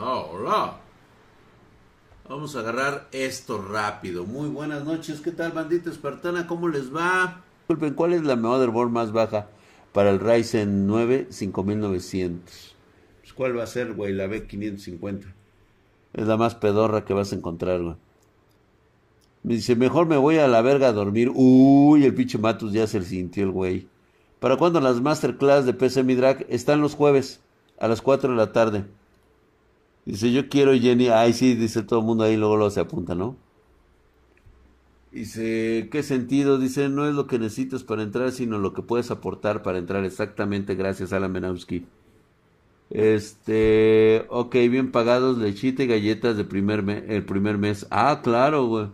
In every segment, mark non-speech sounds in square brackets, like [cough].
Hola. Vamos a agarrar esto rápido. Muy buenas noches. ¿Qué tal, bandita espartana? ¿Cómo les va? Disculpen, ¿cuál es la motherboard más baja para el Ryzen 9 5900? Pues, ¿Cuál va a ser, güey? La B550. Es la más pedorra que vas a encontrar, güey. Me dice, mejor me voy a la verga a dormir. Uy, el pinche Matus ya se sintió el güey. ¿Para cuándo las masterclass de PC Midrag? Están los jueves a las 4 de la tarde. Dice, yo quiero Jenny. Ay, sí, dice todo el mundo ahí, luego lo se apunta, ¿no? Dice, ¿qué sentido? Dice, no es lo que necesitas para entrar, sino lo que puedes aportar para entrar. Exactamente, gracias, Alan Menowski. Este, ok, bien pagados, lechita y galletas de primer el primer mes. Ah, claro, güey.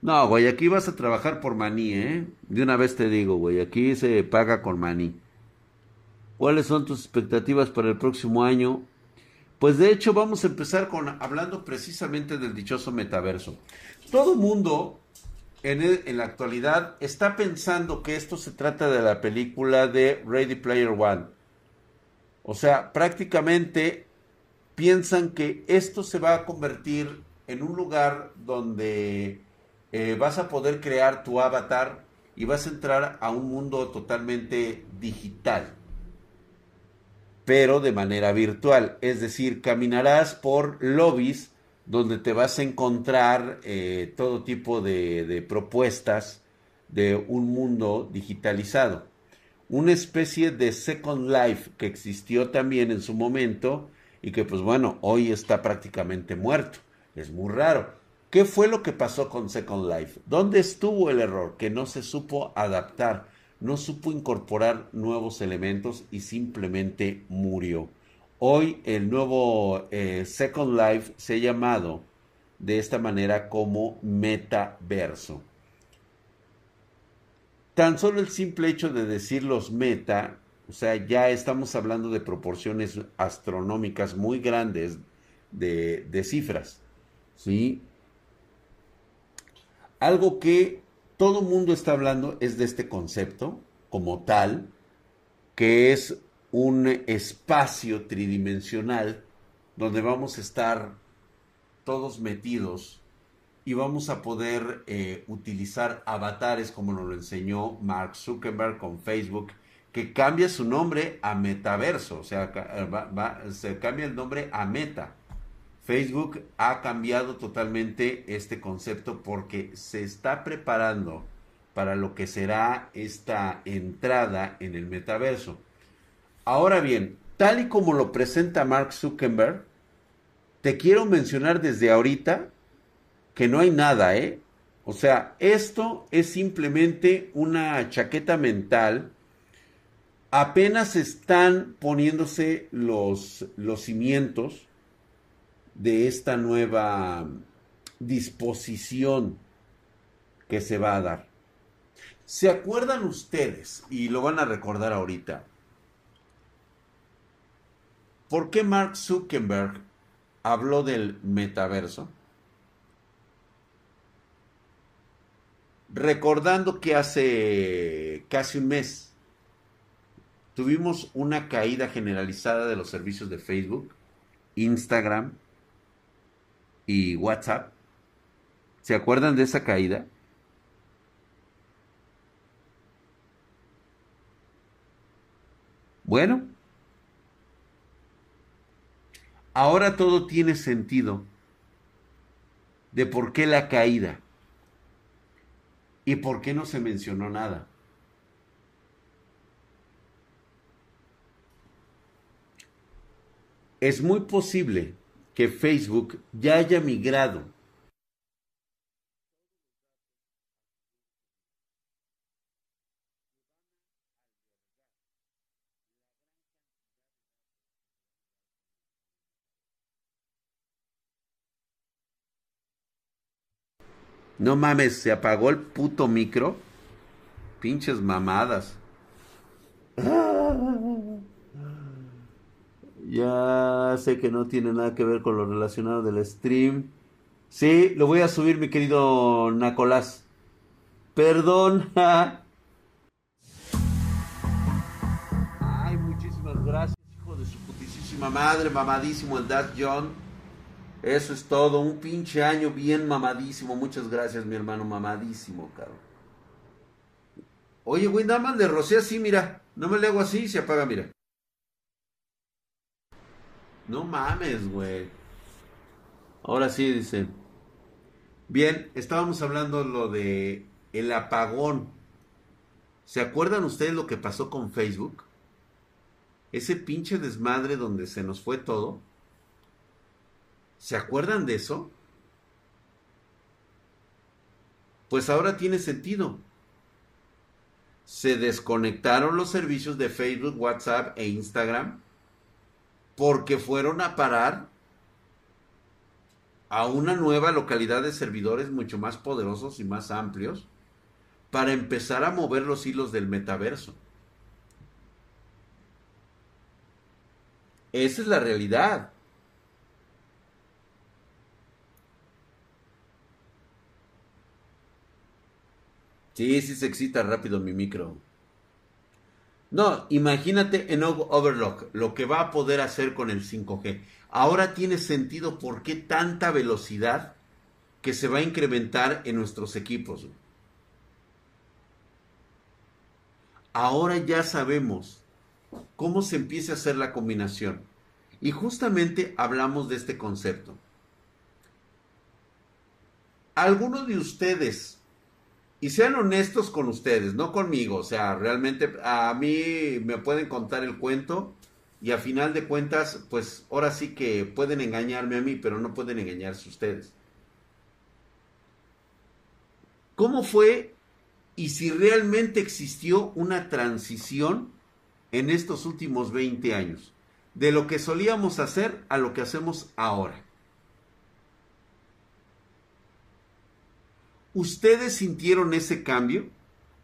No, güey, aquí vas a trabajar por maní, ¿eh? De una vez te digo, güey, aquí se paga con maní. ¿Cuáles son tus expectativas para el próximo año? Pues de hecho vamos a empezar con hablando precisamente del dichoso metaverso. Todo mundo en, la actualidad está pensando que esto se trata de la película de Ready Player One. O sea, prácticamente piensan que esto se va a convertir en un lugar donde eh, vas a poder crear tu avatar y vas a entrar a un mundo totalmente digital, pero de manera virtual. Es decir, caminarás por lobbies donde te vas a encontrar eh, todo tipo de, de propuestas de un mundo digitalizado. Una especie de Second Life que existió también en su momento y que pues bueno, hoy está prácticamente muerto. Es muy raro. ¿Qué fue lo que pasó con Second Life? ¿Dónde estuvo el error? Que no se supo adaptar, no supo incorporar nuevos elementos y simplemente murió. Hoy el nuevo eh, Second Life se ha llamado de esta manera como metaverso. Tan solo el simple hecho de decir los meta, o sea, ya estamos hablando de proporciones astronómicas muy grandes de, de cifras. ¿sí? Algo que todo mundo está hablando es de este concepto como tal, que es un espacio tridimensional donde vamos a estar todos metidos y vamos a poder eh, utilizar avatares como nos lo enseñó Mark Zuckerberg con Facebook, que cambia su nombre a metaverso, o sea, se cambia el nombre a meta. Facebook ha cambiado totalmente este concepto porque se está preparando para lo que será esta entrada en el metaverso. Ahora bien, tal y como lo presenta Mark Zuckerberg, te quiero mencionar desde ahorita que no hay nada, ¿eh? O sea, esto es simplemente una chaqueta mental. Apenas están poniéndose los, los cimientos de esta nueva disposición que se va a dar. ¿Se acuerdan ustedes, y lo van a recordar ahorita, por qué Mark Zuckerberg habló del metaverso? Recordando que hace casi un mes tuvimos una caída generalizada de los servicios de Facebook, Instagram, y WhatsApp. ¿Se acuerdan de esa caída? Bueno, ahora todo tiene sentido de por qué la caída y por qué no se mencionó nada. Es muy posible que Facebook ya haya migrado No mames, se apagó el puto micro. Pinches mamadas. [laughs] Ya sé que no tiene nada que ver con lo relacionado del stream. Sí, lo voy a subir, mi querido Nacolás. Perdón. [laughs] Ay, muchísimas gracias, hijo de su putísima madre, mamadísimo el Dad John. Eso es todo, un pinche año bien mamadísimo. Muchas gracias, mi hermano, mamadísimo, cabrón. Oye, güey, nada más le así, mira. No me le hago así se apaga, mira. No mames, güey. Ahora sí, dice. Bien, estábamos hablando lo de el apagón. ¿Se acuerdan ustedes lo que pasó con Facebook? Ese pinche desmadre donde se nos fue todo. ¿Se acuerdan de eso? Pues ahora tiene sentido. Se desconectaron los servicios de Facebook, WhatsApp e Instagram porque fueron a parar a una nueva localidad de servidores mucho más poderosos y más amplios para empezar a mover los hilos del metaverso. Esa es la realidad. Sí, sí se excita rápido mi micro. No, imagínate en Overlock lo que va a poder hacer con el 5G. Ahora tiene sentido por qué tanta velocidad que se va a incrementar en nuestros equipos. Ahora ya sabemos cómo se empieza a hacer la combinación. Y justamente hablamos de este concepto. Algunos de ustedes, y sean honestos con ustedes, no conmigo, o sea, realmente a mí me pueden contar el cuento y a final de cuentas, pues ahora sí que pueden engañarme a mí, pero no pueden engañarse ustedes. ¿Cómo fue y si realmente existió una transición en estos últimos 20 años? De lo que solíamos hacer a lo que hacemos ahora. ¿Ustedes sintieron ese cambio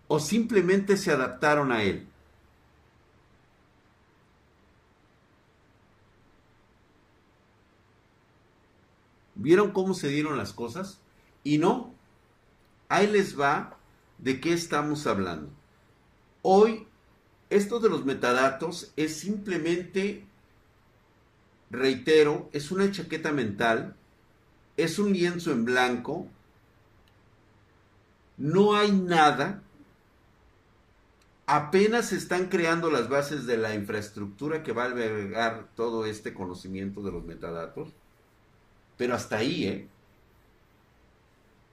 o simplemente se adaptaron a él? ¿Vieron cómo se dieron las cosas? Y no, ahí les va de qué estamos hablando. Hoy, esto de los metadatos es simplemente, reitero, es una chaqueta mental, es un lienzo en blanco, no hay nada, apenas se están creando las bases de la infraestructura que va a albergar todo este conocimiento de los metadatos pero hasta ahí, ¿eh?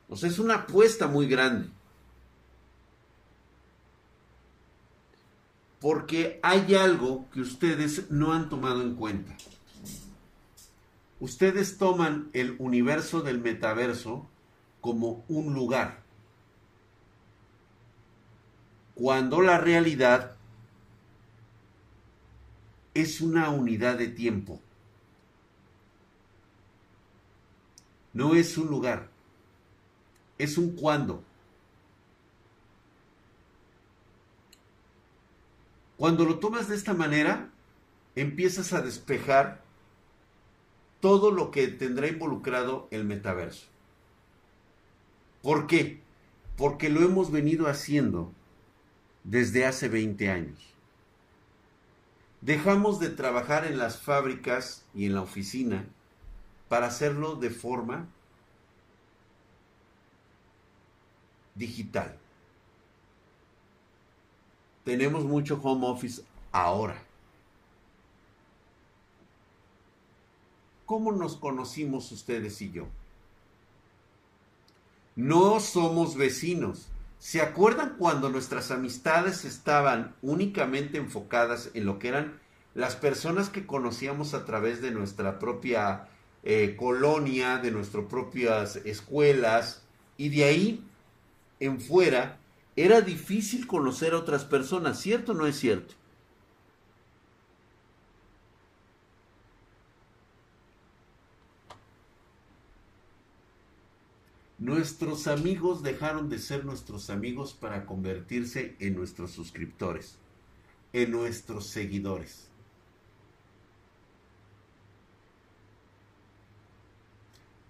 O sea, es una apuesta muy grande. Porque hay algo que ustedes no han tomado en cuenta. Ustedes toman el universo del metaverso como un lugar. Cuando la realidad es una unidad de tiempo. No es un lugar, es un cuándo. Cuando lo tomas de esta manera, empiezas a despejar todo lo que tendrá involucrado el metaverso. ¿Por qué? Porque lo hemos venido haciendo desde hace 20 años. Dejamos de trabajar en las fábricas y en la oficina para hacerlo de forma digital. Tenemos mucho home office ahora. ¿Cómo nos conocimos ustedes y yo? No somos vecinos. ¿Se acuerdan cuando nuestras amistades estaban únicamente enfocadas en lo que eran las personas que conocíamos a través de nuestra propia eh, colonia, de nuestras propias escuelas, y de ahí en fuera era difícil conocer a otras personas, ¿cierto o no es cierto? Nuestros amigos dejaron de ser nuestros amigos para convertirse en nuestros suscriptores, en nuestros seguidores.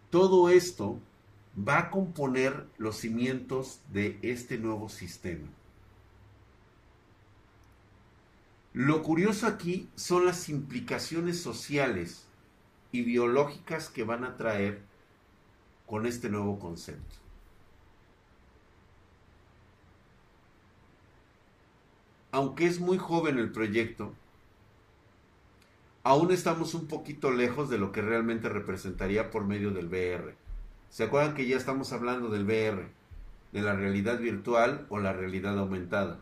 Todo esto va a componer los cimientos de este nuevo sistema. Lo curioso aquí son las implicaciones sociales y biológicas que van a traer con este nuevo concepto. Aunque es muy joven el proyecto, aún estamos un poquito lejos de lo que realmente representaría por medio del VR. ¿Se acuerdan que ya estamos hablando del VR? De la realidad virtual o la realidad aumentada.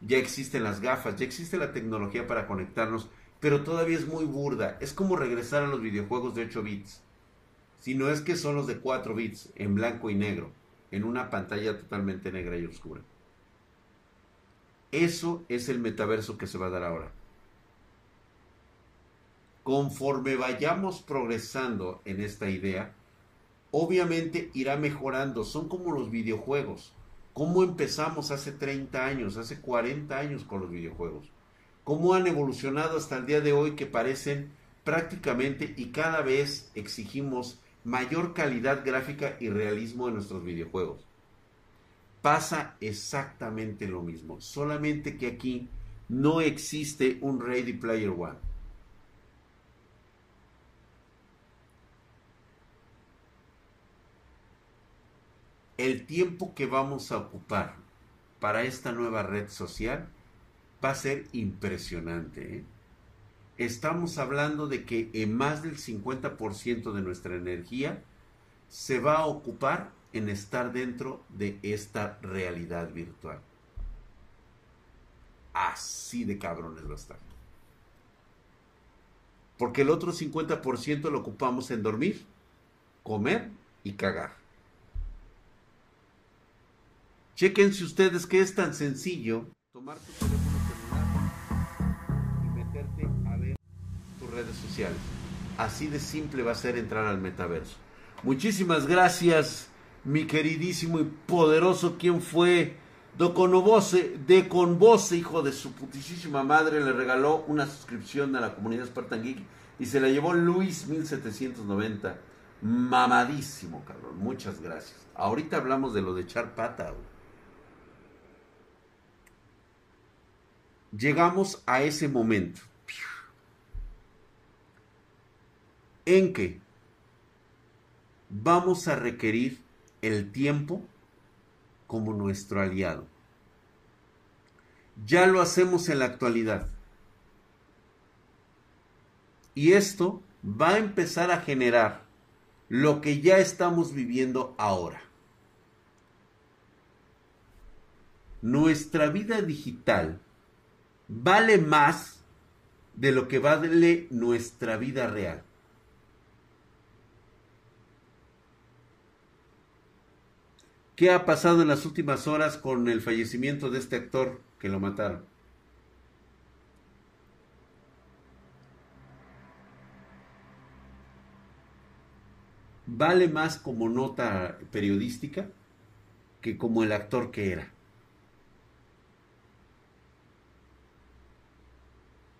Ya existen las gafas, ya existe la tecnología para conectarnos, pero todavía es muy burda. Es como regresar a los videojuegos de 8 bits. Si no es que son los de 4 bits, en blanco y negro, en una pantalla totalmente negra y oscura. Eso es el metaverso que se va a dar ahora conforme vayamos progresando en esta idea, obviamente irá mejorando. Son como los videojuegos. ¿Cómo empezamos hace 30 años, hace 40 años con los videojuegos? ¿Cómo han evolucionado hasta el día de hoy que parecen prácticamente y cada vez exigimos mayor calidad gráfica y realismo en nuestros videojuegos? Pasa exactamente lo mismo, solamente que aquí no existe un Ready Player One el tiempo que vamos a ocupar para esta nueva red social va a ser impresionante. ¿eh? Estamos hablando de que en más del 50% de nuestra energía se va a ocupar en estar dentro de esta realidad virtual. Así de cabrones va a estar. Porque el otro 50% lo ocupamos en dormir, comer y cagar. Chequense ustedes que es tan sencillo tomar tu sociales. Así de simple va a ser entrar al metaverso. Muchísimas gracias, mi queridísimo y poderoso. ¿Quién fue? Doconobose, de hijo de su putísima madre, le regaló una suscripción a la comunidad Spartan Geek y se la llevó Luis 1790. Mamadísimo, cabrón. Muchas gracias. Ahorita hablamos de lo de echar pata, llegamos a ese momento en que vamos a requerir el tiempo como nuestro aliado. Ya lo hacemos en la actualidad. Y esto va a empezar a generar lo que ya estamos viviendo ahora. Nuestra vida digital vale más de lo que vale nuestra vida real. ¿Qué ha pasado en las últimas horas con el fallecimiento de este actor que lo mataron? Vale más como nota periodística que como el actor que era.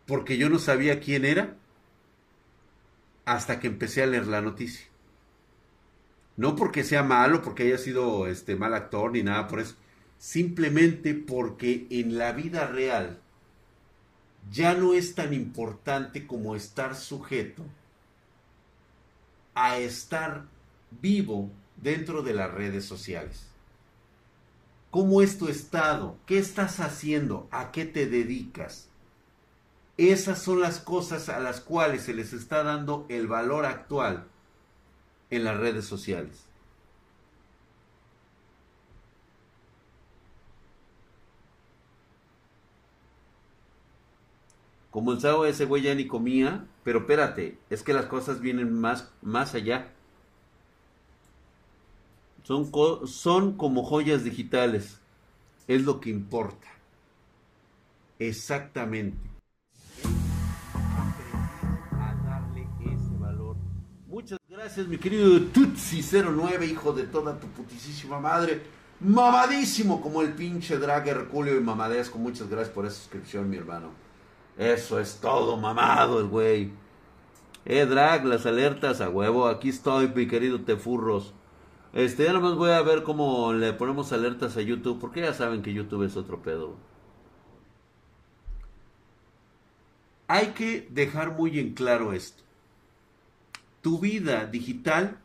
porque yo no sabía quién era hasta que empecé a leer la noticia. No porque sea malo, porque haya sido este mal actor ni nada por eso. Simplemente porque en la vida real ya no es tan importante como estar sujeto a estar vivo dentro de las redes sociales. ¿Cómo es tu estado? ¿Qué estás haciendo? ¿A qué te dedicas? Esas son las cosas a las cuales se les está dando el valor actual en las redes sociales. Como el sábado ese güey ya ni comía, pero espérate, es que las cosas vienen más, más allá. Son, son como joyas digitales. Es lo que importa. Exactamente. Gracias, mi querido Tutsi09, hijo de toda tu putísima madre. Mamadísimo como el pinche drag Herculeo y mamadesco. Muchas gracias por esa suscripción, mi hermano. Eso es todo, mamado el güey. Eh, drag, las alertas a huevo. Aquí estoy, mi querido Tefurros. Este, ya nomás voy a ver cómo le ponemos alertas a YouTube. Porque ya saben que YouTube es otro pedo. Hay que dejar muy en claro esto tu vida digital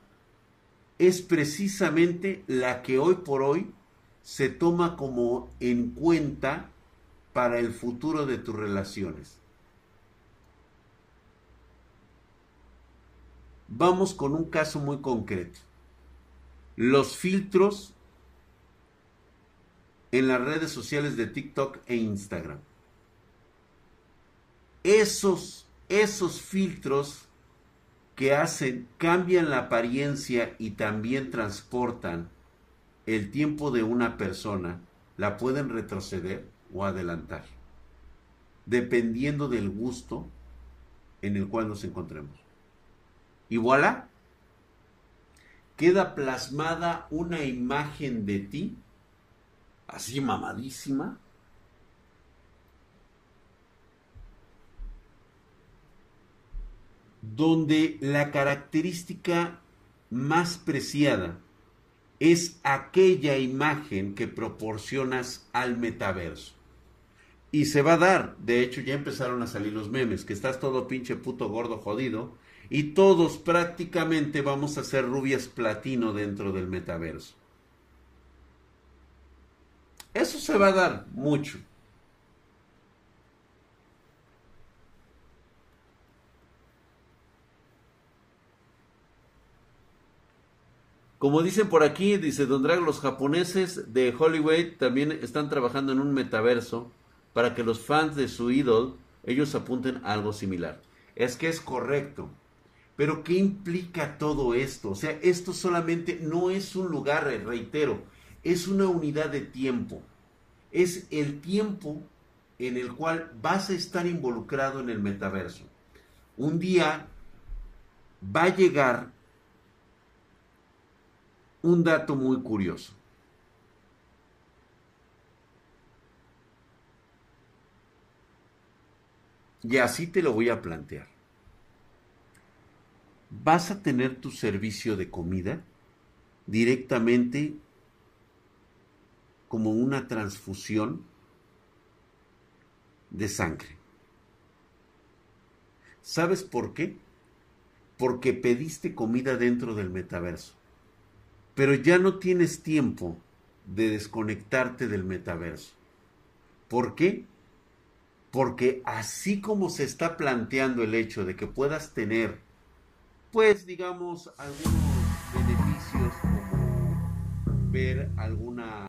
es precisamente la que hoy por hoy se toma como en cuenta para el futuro de tus relaciones. Vamos con un caso muy concreto. Los filtros en las redes sociales de TikTok e Instagram. Esos, esos filtros que hacen, cambian la apariencia y también transportan el tiempo de una persona, la pueden retroceder o adelantar, dependiendo del gusto en el cual nos encontremos. Y voilà, queda plasmada una imagen de ti, así mamadísima, donde la característica más preciada es aquella imagen que proporcionas al metaverso. Y se va a dar, de hecho ya empezaron a salir los memes, que estás todo pinche puto gordo jodido, y todos prácticamente vamos a ser rubias platino dentro del metaverso. Eso se va a dar mucho. Como dicen por aquí, dice Don Drag, los japoneses de Hollywood también están trabajando en un metaverso para que los fans de su ídolo, ellos apunten a algo similar. Es que es correcto. Pero ¿qué implica todo esto? O sea, esto solamente no es un lugar, reitero, es una unidad de tiempo. Es el tiempo en el cual vas a estar involucrado en el metaverso. Un día va a llegar un dato muy curioso. Y así te lo voy a plantear. Vas a tener tu servicio de comida directamente como una transfusión de sangre. ¿Sabes por qué? Porque pediste comida dentro del metaverso pero ya no tienes tiempo de desconectarte del metaverso. ¿Por qué? Porque así como se está planteando el hecho de que puedas tener, pues digamos, algunos beneficios como ver alguna,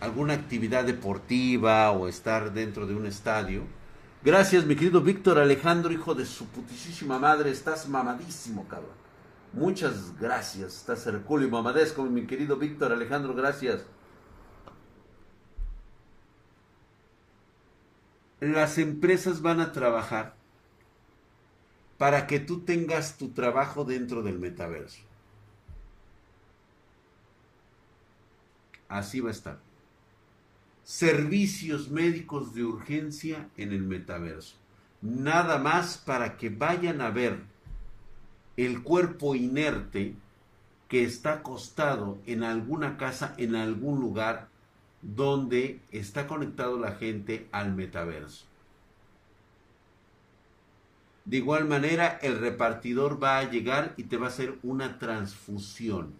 alguna actividad deportiva o estar dentro de un estadio. Gracias, mi querido Víctor Alejandro, hijo de su putísima madre, estás mamadísimo, cabrón. Muchas gracias. Estás Herculio Mamadesco, mi querido Víctor Alejandro, gracias. Las empresas van a trabajar para que tú tengas tu trabajo dentro del metaverso. Así va a estar. Servicios médicos de urgencia en el metaverso. Nada más para que vayan a ver el cuerpo inerte que está acostado en alguna casa, en algún lugar donde está conectado la gente al metaverso. De igual manera, el repartidor va a llegar y te va a hacer una transfusión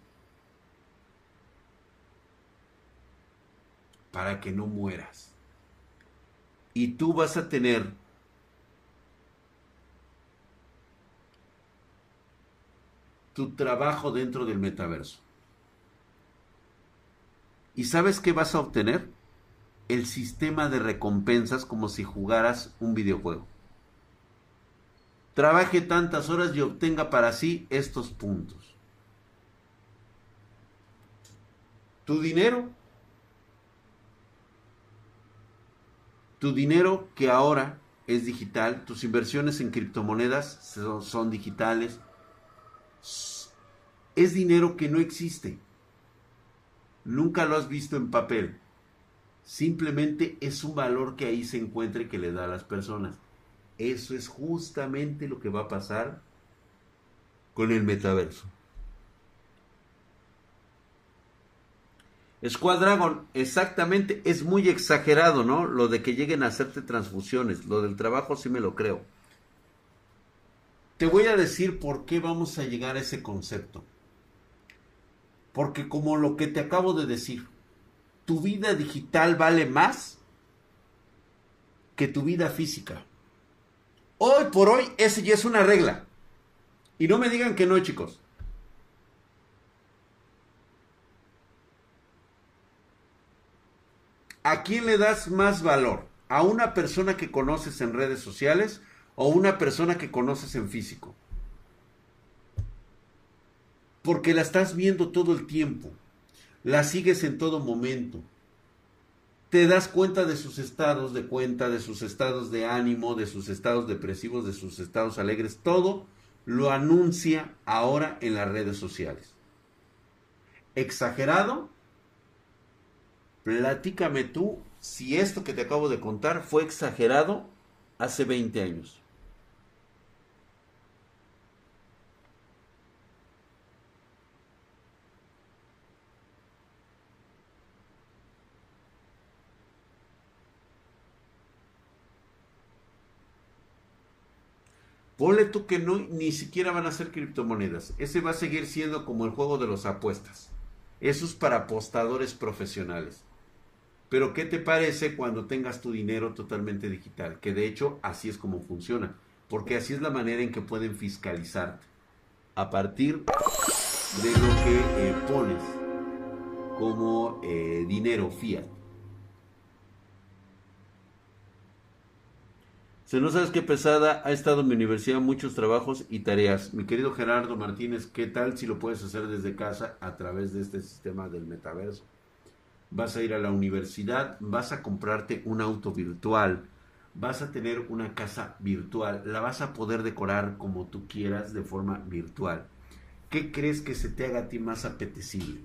para que no mueras. Y tú vas a tener tu trabajo dentro del metaverso. ¿Y sabes qué vas a obtener? El sistema de recompensas como si jugaras un videojuego. Trabaje tantas horas y obtenga para sí estos puntos. Tu dinero, tu dinero que ahora es digital, tus inversiones en criptomonedas son, digitales, es dinero que no existe. Nunca lo has visto en papel. Simplemente es un valor que ahí se encuentra y que le da a las personas. Eso es justamente lo que va a pasar con el metaverso. Squad exactamente, es muy exagerado, ¿no? Lo de que lleguen a hacerte transfusiones. Lo del trabajo sí me lo creo. Te voy a decir por qué vamos a llegar a ese concepto. Porque como lo que te acabo de decir, tu vida digital vale más que tu vida física. Hoy por hoy, ese ya es una regla. Y no me digan que no, chicos. ¿A quién le das más valor? ¿A una persona que conoces en redes sociales o una persona que conoces en físico? Porque la estás viendo todo el tiempo, la sigues en todo momento, te das cuenta de sus estados de cuenta, de sus estados de ánimo, de sus estados depresivos, de sus estados alegres, todo lo anuncia ahora en las redes sociales. ¿Exagerado? Platícame tú si esto que te acabo de contar fue exagerado hace 20 años. Ponle tú que no, ni siquiera van a ser criptomonedas. Ese va a seguir siendo como el juego de los apuestas. Eso es para apostadores profesionales. Pero ¿qué te parece cuando tengas tu dinero totalmente digital? Que de hecho así es como funciona. Porque así es la manera en que pueden fiscalizarte. A partir de lo que eh, pones como eh, dinero fiat. Si no sabes qué pesada, ha estado en mi universidad muchos trabajos y tareas. Mi querido Gerardo Martínez, ¿qué tal si lo puedes hacer desde casa a través de este sistema del metaverso? Vas a ir a la universidad, vas a comprarte un auto virtual, vas a tener una casa virtual, la vas a poder decorar como tú quieras de forma virtual. ¿Qué crees que se te haga a ti más apetecible?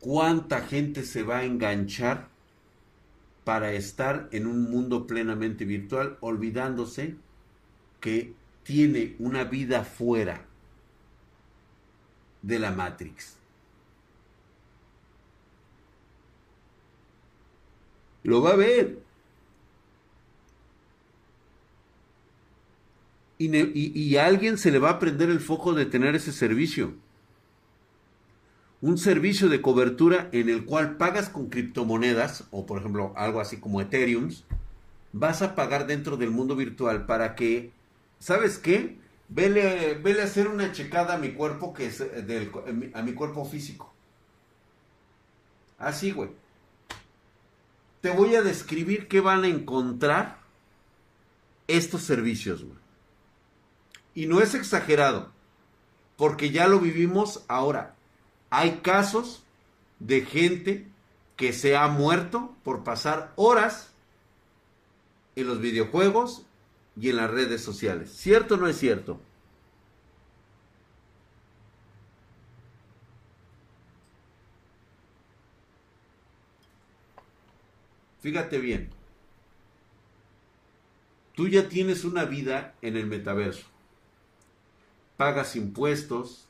¿Cuánta gente se va a enganchar para estar en un mundo plenamente virtual, olvidándose que tiene una vida fuera de la Matrix. Lo va a ver. Y, y, a alguien se le va a prender el foco de tener ese servicio un servicio de cobertura en el cual pagas con criptomonedas, o por ejemplo algo así como Ethereum, vas a pagar dentro del mundo virtual para que, ¿sabes qué? Vele, vele hacer una checada a mi cuerpo, que es eh, del, a mi cuerpo físico. Así, güey. Te voy a describir qué van a encontrar estos servicios, güey. Y no es exagerado, porque ya lo vivimos ahora. Hay casos de gente que se ha muerto por pasar horas en los videojuegos y en las redes sociales. ¿Cierto o no es cierto? Fíjate bien. Tú ya tienes una vida en el metaverso. Pagas impuestos,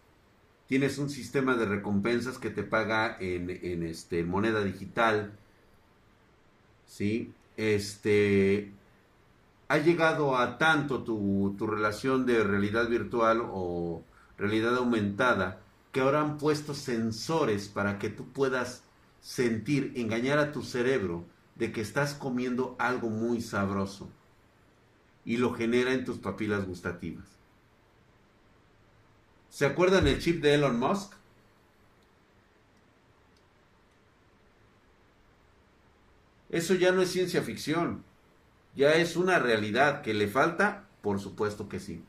tienes un sistema de recompensas que te paga en, este, moneda digital, ¿sí? Este, ha llegado a tanto tu, tu, relación de realidad virtual o realidad aumentada que ahora han puesto sensores para que tú puedas sentir, engañar a tu cerebro de que estás comiendo algo muy sabroso y lo genera en tus papilas gustativas. ¿Se acuerdan el chip de Elon Musk? Eso ya no es ciencia ficción, ya es una realidad que le falta, por supuesto que sí.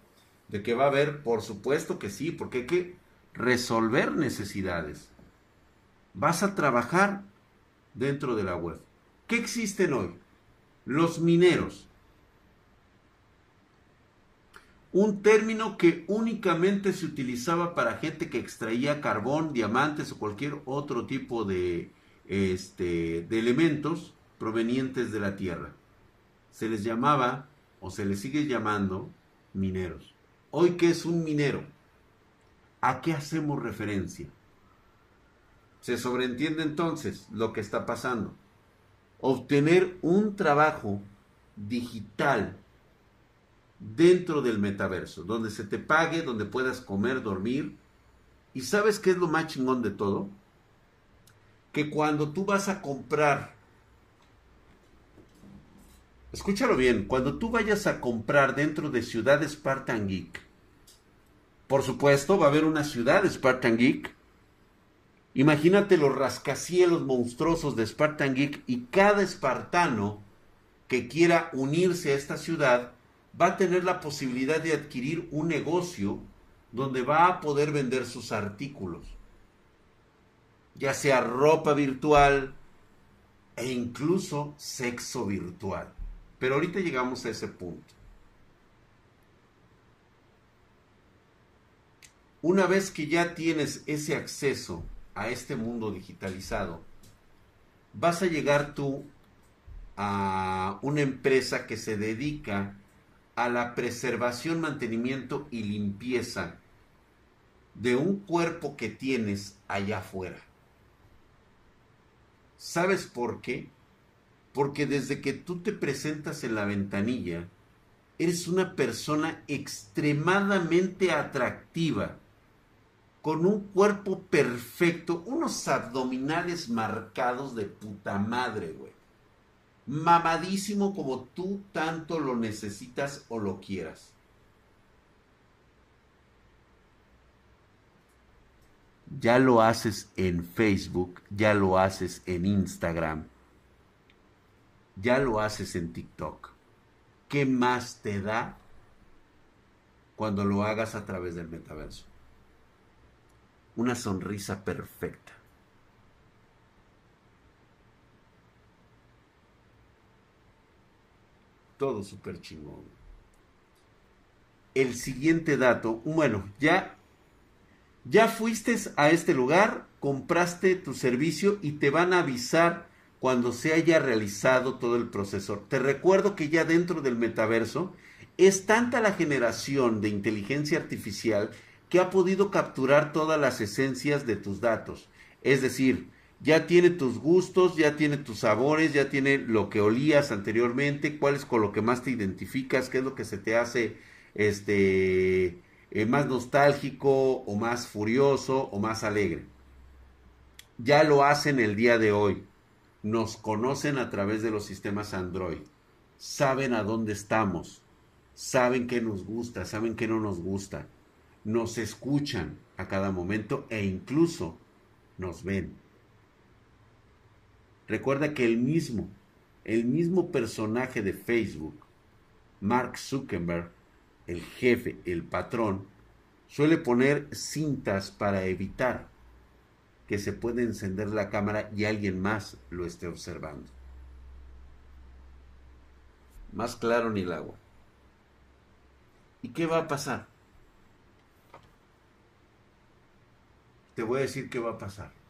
De que va a haber, por supuesto que sí, porque hay que resolver necesidades. Vas a trabajar dentro de la web. ¿Qué existen hoy? Los mineros un término que únicamente se utilizaba para gente que extraía carbón, diamantes o cualquier otro tipo de, este, de elementos provenientes de la tierra. Se les llamaba o se les sigue llamando mineros. Hoy, ¿qué es un minero? ¿A qué hacemos referencia? Se sobreentiende entonces lo que está pasando. Obtener un trabajo digital dentro del metaverso, donde se te pague, donde puedas comer, dormir. ¿Y sabes qué es lo más chingón de todo? Que cuando tú vas a comprar, escúchalo bien, cuando tú vayas a comprar dentro de Ciudad Spartan Geek, por supuesto va a haber una ciudad Spartan Geek, Imagínate los rascacielos monstruosos de Spartan Geek y cada espartano que quiera unirse a esta ciudad va a tener la posibilidad de adquirir un negocio donde va a poder vender sus artículos, ya sea ropa virtual e incluso sexo virtual. Pero ahorita llegamos a ese punto. Una vez que ya tienes ese acceso a este mundo digitalizado, vas a llegar tú a una empresa que se dedica a la preservación, mantenimiento y limpieza de un cuerpo que tienes allá afuera. ¿Sabes por qué? Porque desde que tú te presentas en la ventanilla, eres una persona extremadamente atractiva con un cuerpo perfecto, unos abdominales marcados de puta madre, güey. Mamadísimo como tú tanto lo necesitas o lo quieras. Ya lo haces en Facebook, ya lo haces en Instagram, ya lo haces en TikTok. ¿Qué más te da cuando lo hagas a través del metaverso? una sonrisa perfecta. Todo súper chingón. El siguiente dato, bueno, ya, ya fuiste a este lugar, compraste tu servicio y te van a avisar cuando se haya realizado todo el proceso. Te recuerdo que ya dentro del metaverso es tanta la generación de inteligencia artificial que ha podido capturar todas las esencias de tus datos. Es decir, ya tiene tus gustos, ya tiene tus sabores, ya tiene lo que olías anteriormente, cuál es con lo que más te identificas, qué es lo que se te hace este eh, más nostálgico o más furioso o más alegre. Ya lo hacen el día de hoy. Nos conocen a través de los sistemas Android. Saben a dónde estamos. Saben qué nos gusta, saben qué no nos gusta nos escuchan a cada momento e incluso nos ven. Recuerda que el mismo, el mismo personaje de Facebook, Mark Zuckerberg, el jefe, el patrón, suele poner cintas para evitar que se pueda encender la cámara y alguien más lo esté observando. Más claro ni el agua. ¿Y qué va a pasar? te voy a decir qué va a pasar.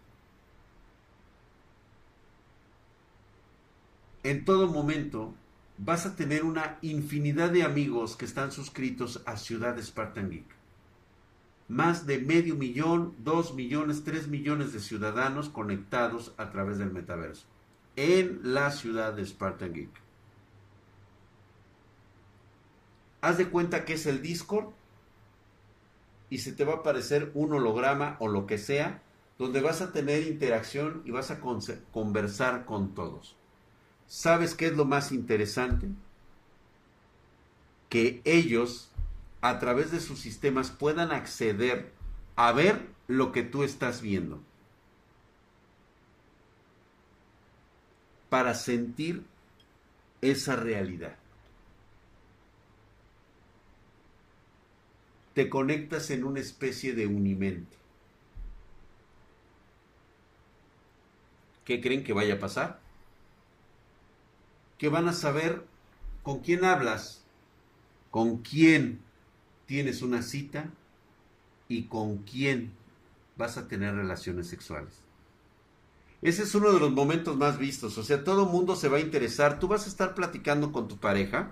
En todo momento vas a tener una infinidad de amigos que están suscritos a Ciudad Spartan Geek. Más de medio millón, dos millones, tres millones de ciudadanos conectados a través del metaverso en la ciudad de Spartan Geek. Haz de cuenta que es el Discord y se te va a aparecer un holograma o lo que sea, donde vas a tener interacción y vas a conversar con todos. ¿Sabes qué es lo más interesante? Que ellos, a través de sus sistemas, puedan acceder a ver lo que tú estás viendo. Para sentir esa realidad. te conectas en una especie de unimente. ¿Qué creen que vaya a pasar? Que van a saber con quién hablas, con quién tienes una cita y con quién vas a tener relaciones sexuales. Ese es uno de los momentos más vistos, o sea, todo el mundo se va a interesar, tú vas a estar platicando con tu pareja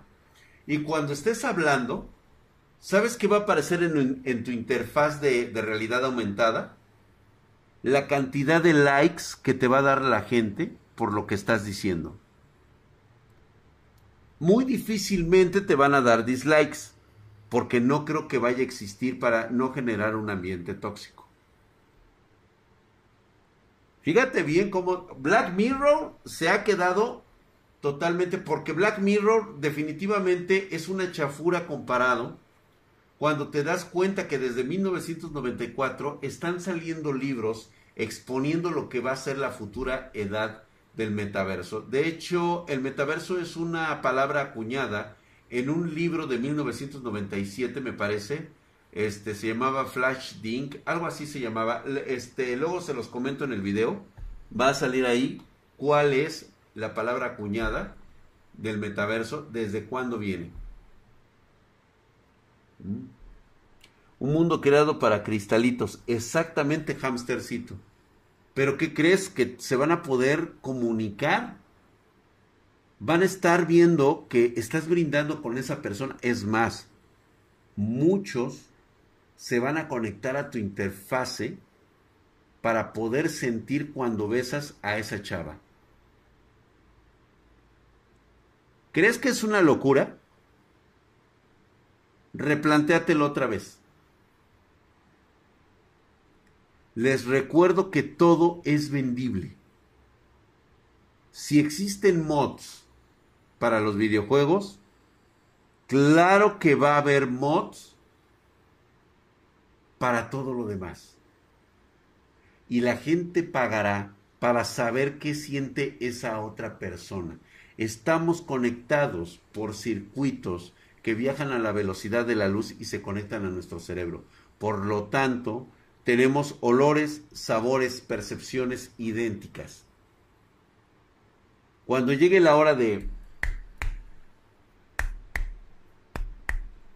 y cuando estés hablando, ¿Sabes qué va a aparecer en, tu interfaz de, de, realidad aumentada? La cantidad de likes que te va a dar la gente por lo que estás diciendo. Muy difícilmente te van a dar dislikes, porque no creo que vaya a existir para no generar un ambiente tóxico. Fíjate bien cómo Black Mirror se ha quedado totalmente, porque Black Mirror definitivamente es una chafura comparado cuando te das cuenta que desde 1994 están saliendo libros exponiendo lo que va a ser la futura edad del metaverso. De hecho, el metaverso es una palabra acuñada en un libro de 1997, me parece. Este se llamaba Flash Dink, algo así se llamaba. Este, luego se los comento en el video. Va a salir ahí cuál es la palabra acuñada del metaverso, desde cuándo viene. ¿Mm? Un mundo creado para cristalitos, exactamente hamstercito. Pero ¿qué crees? Que se van a poder comunicar. Van a estar viendo que estás brindando con esa persona. Es más, muchos se van a conectar a tu interfase para poder sentir cuando besas a esa chava. ¿Crees que es una locura? Replantéatelo otra vez. Les recuerdo que todo es vendible. Si existen mods para los videojuegos, claro que va a haber mods para todo lo demás. Y la gente pagará para saber qué siente esa otra persona. Estamos conectados por circuitos que viajan a la velocidad de la luz y se conectan a nuestro cerebro. Por lo tanto, tenemos olores, sabores, percepciones idénticas. Cuando llegue la hora de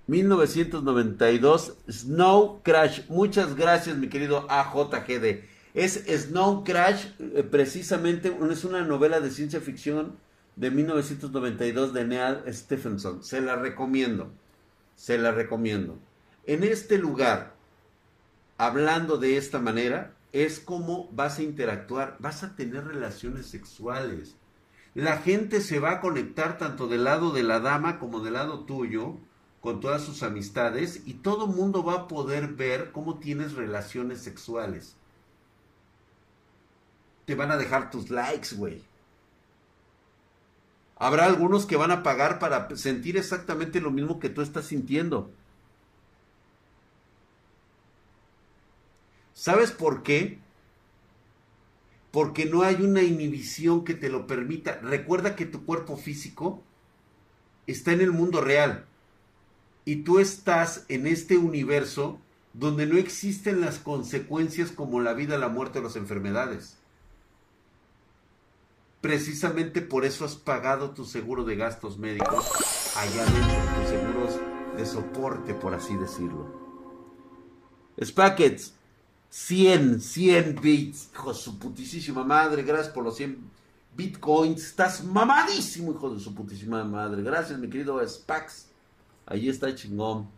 1992, Snow Crash. Muchas gracias, mi querido AJGD. Es Snow Crash, eh, precisamente, es una novela de ciencia ficción de 1992 de Neal Stephenson. Se la recomiendo. Se la recomiendo. En este lugar, hablando de esta manera, es como vas a interactuar, vas a tener relaciones sexuales. La gente se va a conectar tanto del lado de la dama como del lado tuyo, con todas sus amistades, y todo el mundo va a poder ver cómo tienes relaciones sexuales. Te van a dejar tus likes, güey. Habrá algunos que van a pagar para sentir exactamente lo mismo que tú estás sintiendo. ¿Sabes por qué? Porque no hay una inhibición que te lo permita. Recuerda que tu cuerpo físico está en el mundo real y tú estás en este universo donde no existen las consecuencias como la vida, la muerte o las enfermedades. Precisamente por eso has pagado tu seguro de gastos médicos allá dentro, tus seguros de soporte, por así decirlo. Spackets, 100, 100 bits, hijo de su putísima madre, gracias por los 100 bitcoins, estás mamadísimo, hijo de su putísima madre, gracias mi querido Spax, ahí está chingón.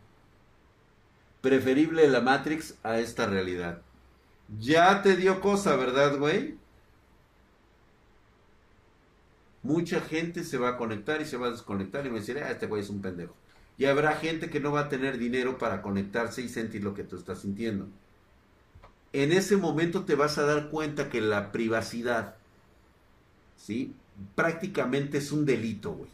Preferible la Matrix a esta realidad. Ya te dio cosa, ¿verdad, güey? Mucha gente se va a conectar y se va a desconectar y me decir, ah, este güey es un pendejo. Y habrá gente que no va a tener dinero para conectarse y sentir lo que tú estás sintiendo en ese momento te vas a dar cuenta que la privacidad, ¿sí? Prácticamente es un delito, güey.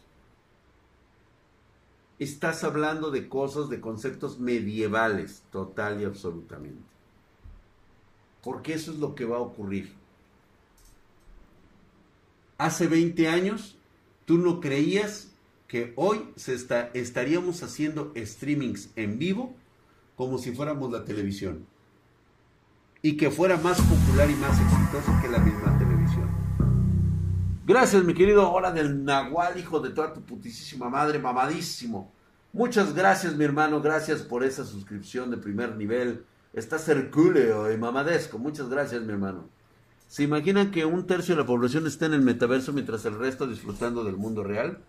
Estás hablando de cosas, de conceptos medievales, total y absolutamente. Porque eso es lo que va a ocurrir. Hace 20 años, tú no creías que hoy se está, estaríamos haciendo streamings en vivo como si fuéramos la televisión y que fuera más popular y más exitoso que la misma televisión. Gracias, mi querido Hora del Nahual, hijo de toda tu putísima madre, mamadísimo. Muchas gracias, mi hermano, gracias por esa suscripción de primer nivel. Está hercúleo y mamadesco. Muchas gracias, mi hermano. ¿Se imaginan que un tercio de la población está en el metaverso mientras el resto disfrutando del mundo real?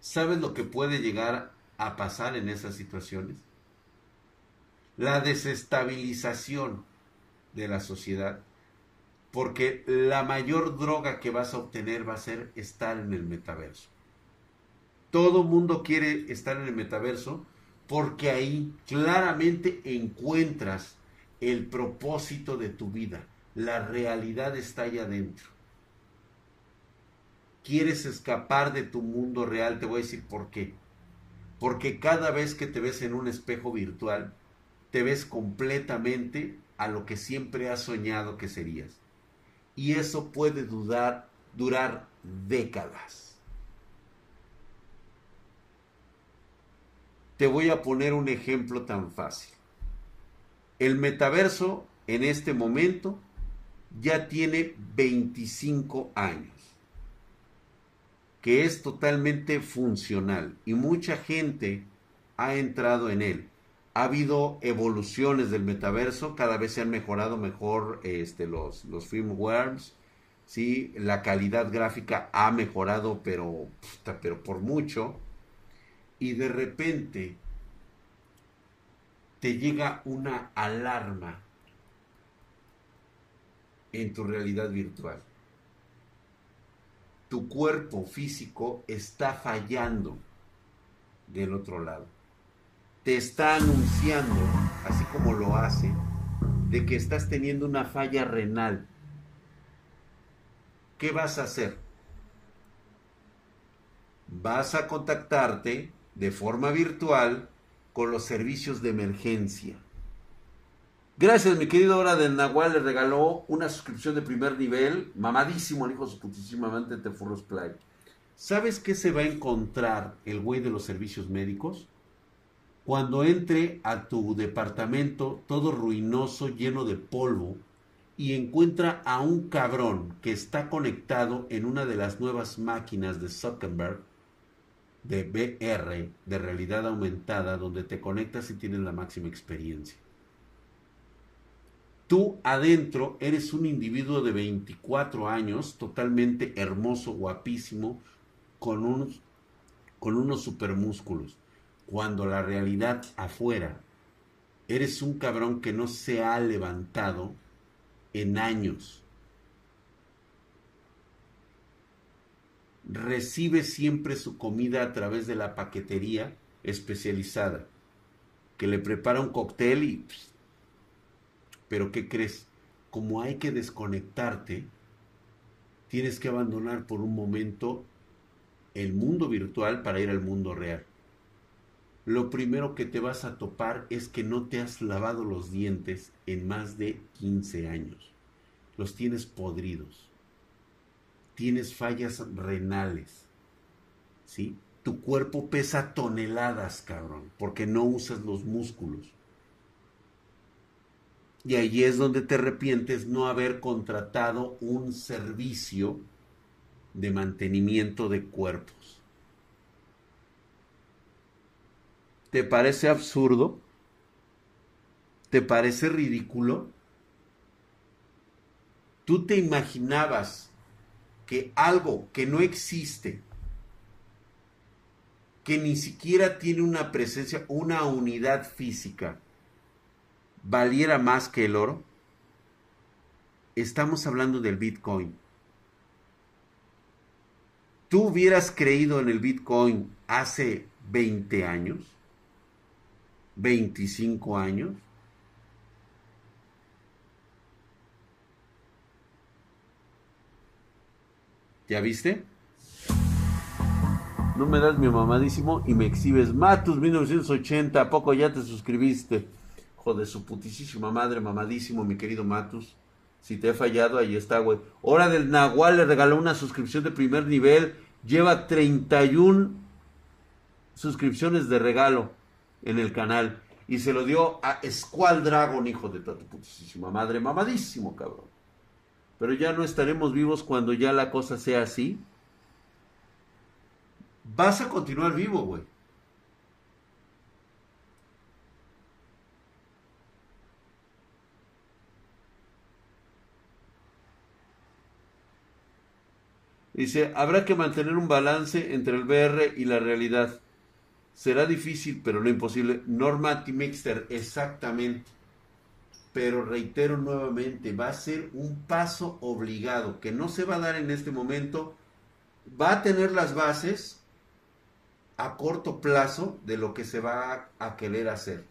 ¿Sabes lo que puede llegar a pasar en esas situaciones? La desestabilización de la sociedad. Porque la mayor droga que vas a obtener va a ser estar en el metaverso. Todo mundo quiere estar en el metaverso porque ahí claramente encuentras el propósito de tu vida. La realidad está ahí adentro. Quieres escapar de tu mundo real, te voy a decir por qué. Porque cada vez que te ves en un espejo virtual, te ves completamente a lo que siempre has soñado que serías. Y eso puede dudar, durar décadas. Te voy a poner un ejemplo tan fácil. El metaverso en este momento ya tiene 25 años, que es totalmente funcional y mucha gente ha entrado en él ha habido evoluciones del metaverso, cada vez se han mejorado mejor este, los, los firmwares, ¿sí? la calidad gráfica ha mejorado, pero, pero por mucho, y de repente te llega una alarma en tu realidad virtual. Tu cuerpo físico está fallando del otro lado te está anunciando, así como lo hace, de que estás teniendo una falla renal. ¿Qué vas a hacer? Vas a contactarte de forma virtual con los servicios de emergencia. Gracias, mi querido Hora del Nahual. Le regaló una suscripción de primer nivel. Mamadísimo, el hijo de su putísima amante de Furros Play. ¿Sabes qué se va a encontrar el güey de los servicios médicos? Cuando entre a tu departamento todo ruinoso, lleno de polvo, y encuentra a un cabrón que está conectado en una de las nuevas máquinas de Zuckerberg, de VR, de realidad aumentada, donde te conectas y tienes la máxima experiencia. Tú adentro eres un individuo de 24 años, totalmente hermoso, guapísimo, con con unos supermúsculos cuando la realidad afuera eres un cabrón que no se ha levantado en años. Recibe siempre su comida a través de la paquetería especializada, que le prepara un cóctel y... Pero ¿qué crees? Como hay que desconectarte, tienes que abandonar por un momento el mundo virtual para ir al mundo real lo primero que te vas a topar es que no te has lavado los dientes en más de 15 años. Los tienes podridos. Tienes fallas renales. ¿Sí? Tu cuerpo pesa toneladas, cabrón, porque no usas los músculos. Y ahí es donde te arrepientes no haber contratado un servicio de mantenimiento de cuerpos. ¿Te parece absurdo? ¿Te parece ridículo? ¿Tú te imaginabas que algo que no existe, que ni siquiera tiene una presencia, una unidad física, valiera más que el oro? Estamos hablando del Bitcoin. ¿Tú hubieras creído en el Bitcoin hace 20 años? 25 años. ¿Ya viste? No me das mi mamadísimo y me exhibes Matus 1980. ¿A poco ya te suscribiste? Joder, su putísima madre, mamadísimo, mi querido Matus. Si te he fallado, ahí está, güey. Hora del Nahual le regaló una suscripción de primer nivel. Lleva 31 suscripciones de regalo en el canal. Y se lo dio a Squall Dragon, hijo de tu putísima madre, mamadísimo, cabrón. Pero ya no estaremos vivos cuando ya la cosa sea así. Vas a continuar vivo, güey. Dice, habrá que mantener un balance entre el VR y la realidad. Será difícil, pero no imposible. Norma Timexter, exactamente. pero reitero nuevamente, va a ser un paso obligado que no se va a dar en este momento, va a tener las bases a corto plazo de lo que se va a querer hacer.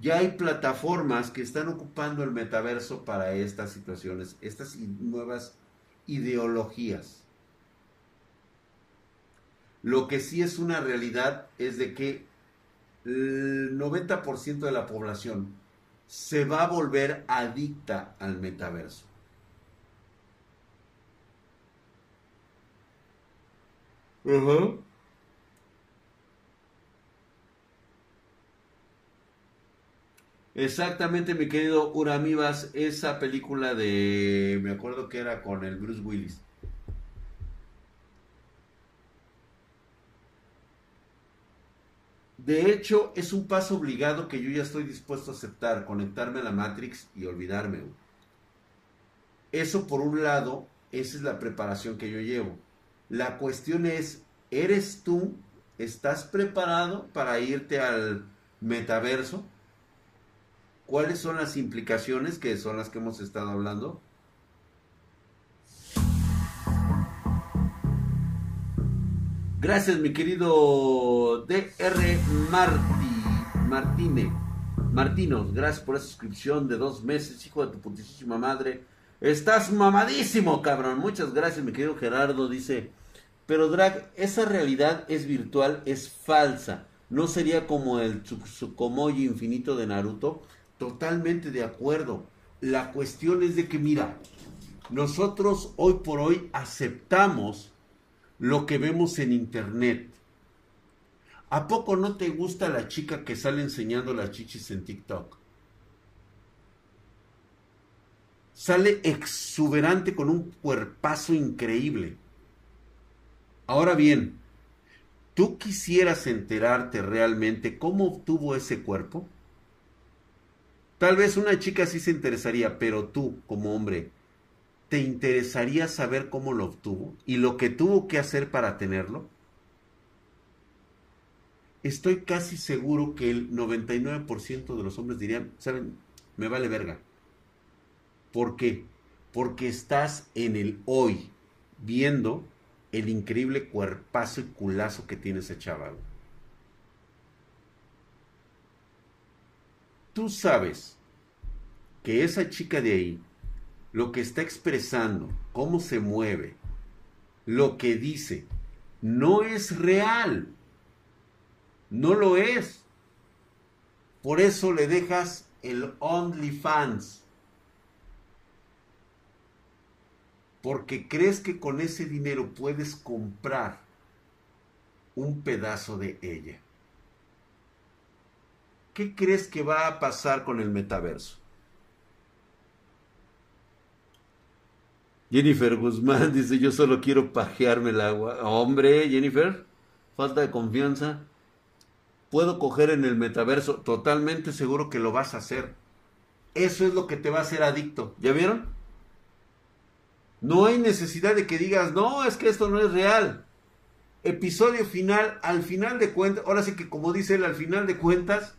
Ya hay plataformas que están ocupando el metaverso para estas situaciones, estas nuevas ideologías. Lo que sí es una realidad es de que el 90% de la población se va a volver adicta al metaverso. Exactamente, mi querido Uramibas, esa película de, me acuerdo que era con el Bruce Willis. De hecho, es un paso obligado que yo ya estoy dispuesto a aceptar, conectarme a la Matrix y olvidarme. Eso por un lado, esa es la preparación que yo llevo. La cuestión es, ¿eres tú? ¿Estás preparado para irte al metaverso? ¿Cuáles son las implicaciones que son las que hemos estado hablando? Gracias, mi querido DR Martí, Martínez. Martinos, gracias por esa suscripción de dos meses, hijo de tu putísima madre. Estás mamadísimo, cabrón. Muchas gracias, mi querido Gerardo. Dice, pero Drag, esa realidad es virtual, es falsa. ¿No sería como el Tsukumoyi infinito de Naruto? Totalmente de acuerdo. La cuestión es de que, mira, nosotros hoy por hoy aceptamos lo que vemos en internet. ¿A poco no te gusta la chica que sale enseñando las chichis en TikTok? Sale exuberante con un cuerpazo increíble. Ahora bien, ¿tú quisieras enterarte realmente cómo obtuvo ese cuerpo? Tal vez una chica sí se interesaría, pero tú, como hombre, ¿te interesaría saber cómo lo obtuvo y lo que tuvo que hacer para tenerlo? Estoy casi seguro que el 99% de los hombres dirían, ¿saben? Me vale verga. ¿Por qué? Porque estás en el hoy, viendo el increíble cuerpazo y culazo que tiene ese chaval. Tú sabes que esa chica de ahí lo que está expresando, cómo se mueve, lo que dice, no es real. No lo es. Por eso le dejas el OnlyFans. Porque crees que con ese dinero puedes comprar un pedazo de ella. ¿Qué crees que va a pasar con el metaverso? Jennifer Guzmán [laughs] dice, yo solo quiero pajearme el agua. Hombre, Jennifer, falta de confianza. Puedo coger en el metaverso, totalmente seguro que lo vas a hacer. Eso es lo que te va a hacer adicto. ¿Ya vieron? No hay necesidad de que digas, no, es que esto no es real. Episodio final, al final de cuentas, ahora sí que como dice él, al final de cuentas,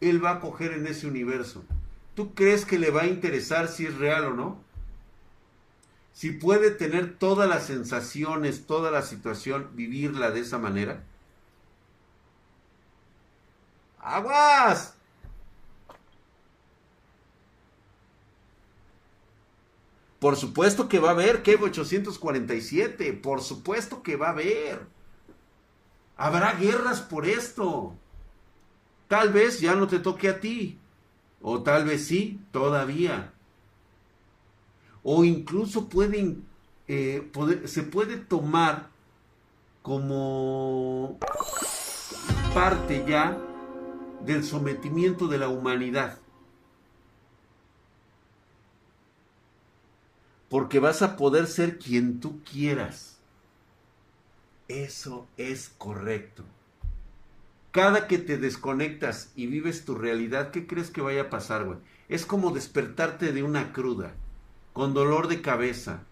él va a coger en ese universo. ¿Tú crees que le va a interesar si es real o no? Si puede tener todas las sensaciones, toda la situación, vivirla de esa manera? ¡Aguas! Por supuesto que va a haber Kevo 847, por supuesto que va a haber. Habrá guerras por esto. Tal vez ya no te toque a ti, o tal vez sí, todavía o incluso pueden, eh, se puede tomar como parte ya del sometimiento de la humanidad. Porque vas a poder ser quien tú quieras. Eso es correcto. Cada que te desconectas y vives tu realidad, ¿qué crees que vaya a pasar? Es como despertarte de una cruda con dolor de cabeza,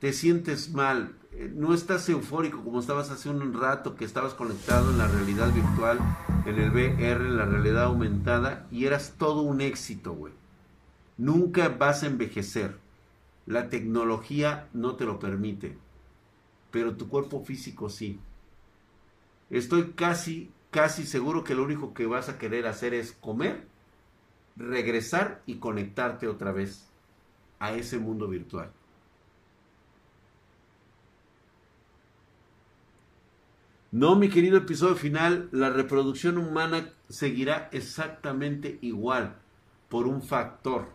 te sientes mal, eh, no estás eufórico como estabas hace un rato que estabas conectado en la realidad virtual, en el VR, en la realidad aumentada, y eras todo un éxito, güey. Nunca vas a envejecer. La tecnología no te lo permite, pero tu cuerpo físico sí. Estoy casi, casi seguro que lo único que vas a querer hacer es comer, regresar y conectarte otra vez a ese mundo virtual. No, mi querido episodio final, la reproducción humana seguirá exactamente igual por un factor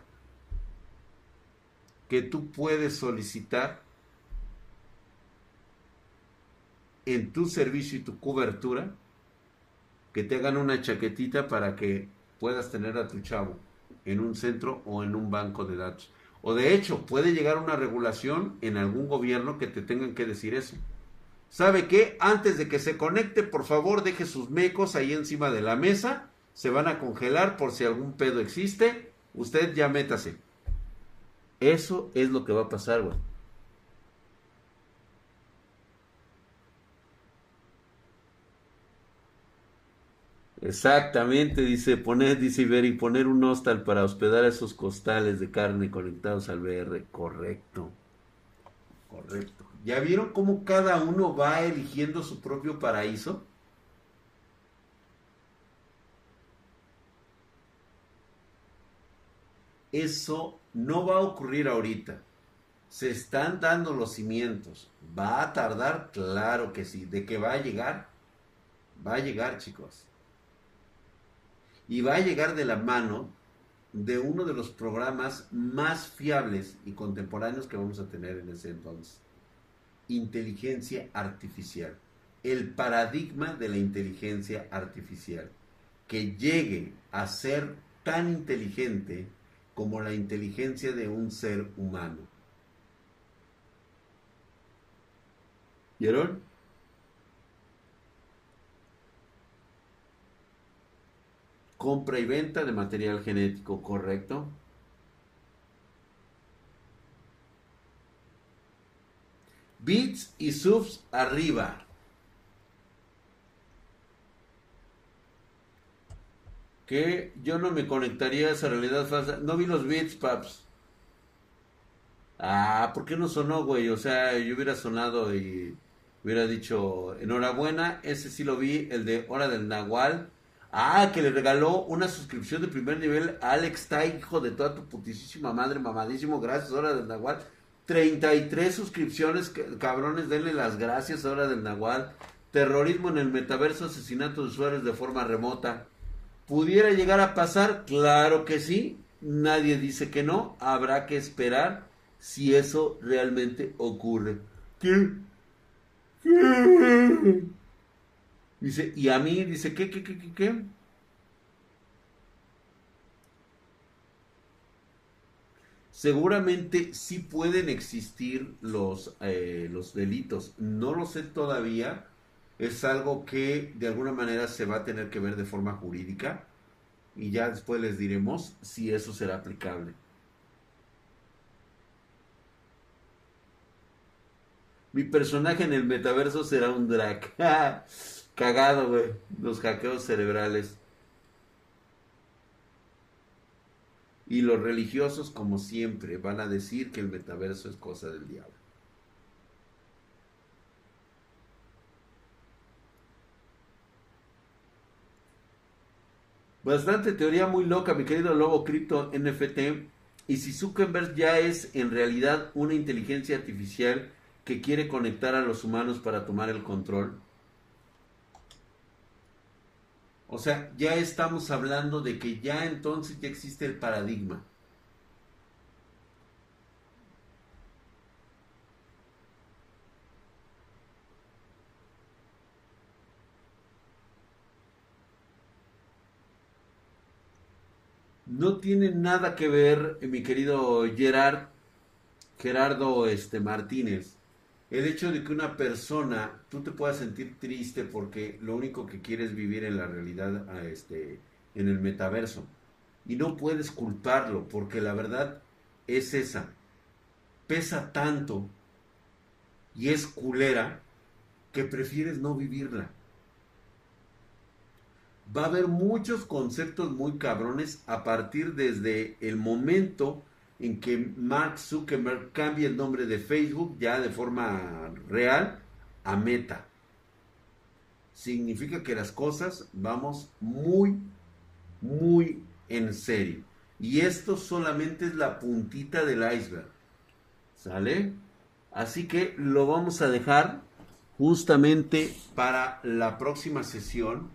que tú puedes solicitar en tu servicio y tu cobertura que te hagan una chaquetita para que puedas tener a tu chavo en un centro o en un banco de datos. O de hecho, puede llegar una regulación en algún gobierno que te tengan que decir eso. ¿Sabe qué? Antes de que se conecte, por favor, deje sus mecos ahí encima de la mesa. Se van a congelar por si algún pedo existe. Usted ya métase. Eso es lo que va a pasar, güey. Exactamente, dice poner, dice Iberi, poner un hostal para hospedar esos costales de carne conectados al VR. Correcto. Correcto. ¿Ya vieron cómo cada uno va eligiendo su propio paraíso? Eso no va a ocurrir ahorita. Se están dando los cimientos. ¿Va a tardar? Claro que sí. ¿De qué va a llegar? Va a llegar, chicos. Y va a llegar de la mano de uno de los programas más fiables y contemporáneos que vamos a tener en ese entonces inteligencia artificial, el paradigma de la inteligencia artificial, que llegue a ser tan inteligente como la inteligencia de un ser humano. ¿Vieron? Compra y venta de material genético, correcto. Bits y subs arriba. Que yo no me conectaría a esa realidad falsa. No vi los bits, paps. Ah, ¿por qué no sonó, güey? O sea, yo hubiera sonado y hubiera dicho, enhorabuena, ese sí lo vi, el de Hora del Nahual. Ah, que le regaló una suscripción de primer nivel a Alex Tai, hijo de toda tu putísima madre, mamadísimo. Gracias, Hora del Nahual. 33 suscripciones, cabrones, denle las gracias ahora del Nahual. Terrorismo en el metaverso, asesinato de usuarios de forma remota. ¿Pudiera llegar a pasar? Claro que sí. Nadie dice que no. Habrá que esperar si eso realmente ocurre. ¿Qué? ¿Qué? Dice, y a mí dice, ¿qué, qué, qué, qué, qué? Seguramente sí pueden existir los, eh, los delitos. No lo sé todavía. Es algo que de alguna manera se va a tener que ver de forma jurídica. Y ya después les diremos si eso será aplicable. Mi personaje en el metaverso será un drag. [laughs] Cagado, güey. Los hackeos cerebrales. Y los religiosos, como siempre, van a decir que el metaverso es cosa del diablo. Bastante teoría muy loca, mi querido Lobo Cripto NFT. Y si Zuckerberg ya es en realidad una inteligencia artificial que quiere conectar a los humanos para tomar el control, o sea, ya estamos hablando de que ya entonces ya existe el paradigma. No tiene nada que ver, mi querido Gerard, Gerardo este, Martínez, el hecho de que una persona, tú te puedas sentir triste porque lo único que quieres es vivir en la realidad, ah, este, en el metaverso. Y no puedes culparlo porque la verdad es esa. Pesa tanto y es culera que prefieres no vivirla. va a haber muchos conceptos muy cabrones a partir desde el momento en que Mark Zuckerberg cambie el nombre de Facebook ya de forma real a Meta. Significa que las cosas vamos muy, muy en serio. Y esto solamente es la puntita del iceberg. ¿Sale? Así que lo vamos a dejar justamente para la próxima sesión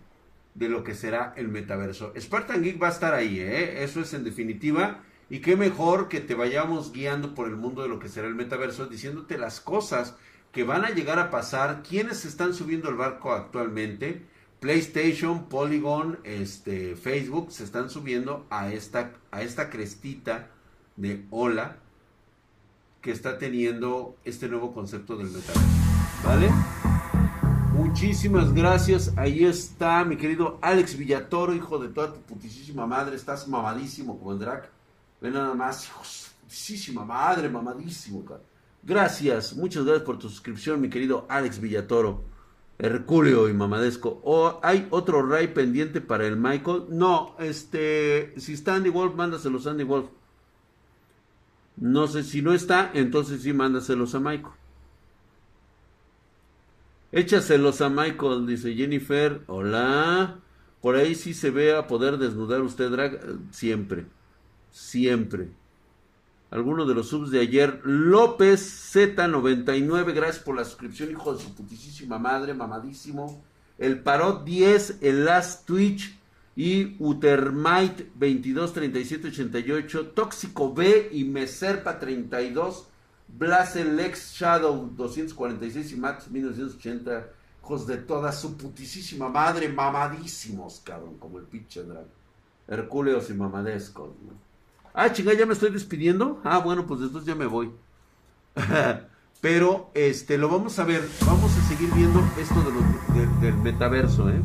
de lo que será el metaverso. Spartan Geek va a estar ahí, ¿eh? Eso es en definitiva. Y qué mejor que te vayamos guiando por el mundo de lo que será el metaverso, diciéndote las cosas que van a llegar a pasar, quiénes están subiendo el barco actualmente. PlayStation, Polygon, este, Facebook se están subiendo a esta, a esta crestita de ola que está teniendo este nuevo concepto del metaverso. ¿Vale? Muchísimas gracias. Ahí está mi querido Alex Villatoro, hijo de toda tu putísima madre. Estás mamadísimo el Drac. Ve nada más, hijos. Putísima madre, mamadísimo. Gracias, muchas gracias por tu suscripción, mi querido Alex Villatoro. Herculeo y Mamadesco. ¿O hay otro Ray pendiente para el Michael? No, este, si está Andy Wolf, mándaselos a Andy Wolf. No sé si no está, entonces sí mándaselos a Michael. Échaselos a Michael, dice Jennifer. Hola. Por ahí sí se ve a poder desnudar usted, drag. Siempre. Siempre. Alguno de los subs de ayer. López Z99. Gracias por la suscripción, hijo de su putísima madre. Mamadísimo. El Parot 10. El Last Twitch. Y Utermite 223788. Tóxico B y Meserpa 32. Blaze Lex Shadow 246 y Max 1980. Hijos de toda su putísima madre, mamadísimos, cabrón, como el pinche drag. Hercúleos y mamadescos, Ah, chinga, ya me estoy despidiendo. Ah, bueno, pues entonces ya me voy. [laughs] Pero, este, lo vamos a ver. Vamos a seguir viendo esto del metaverso, ¿eh?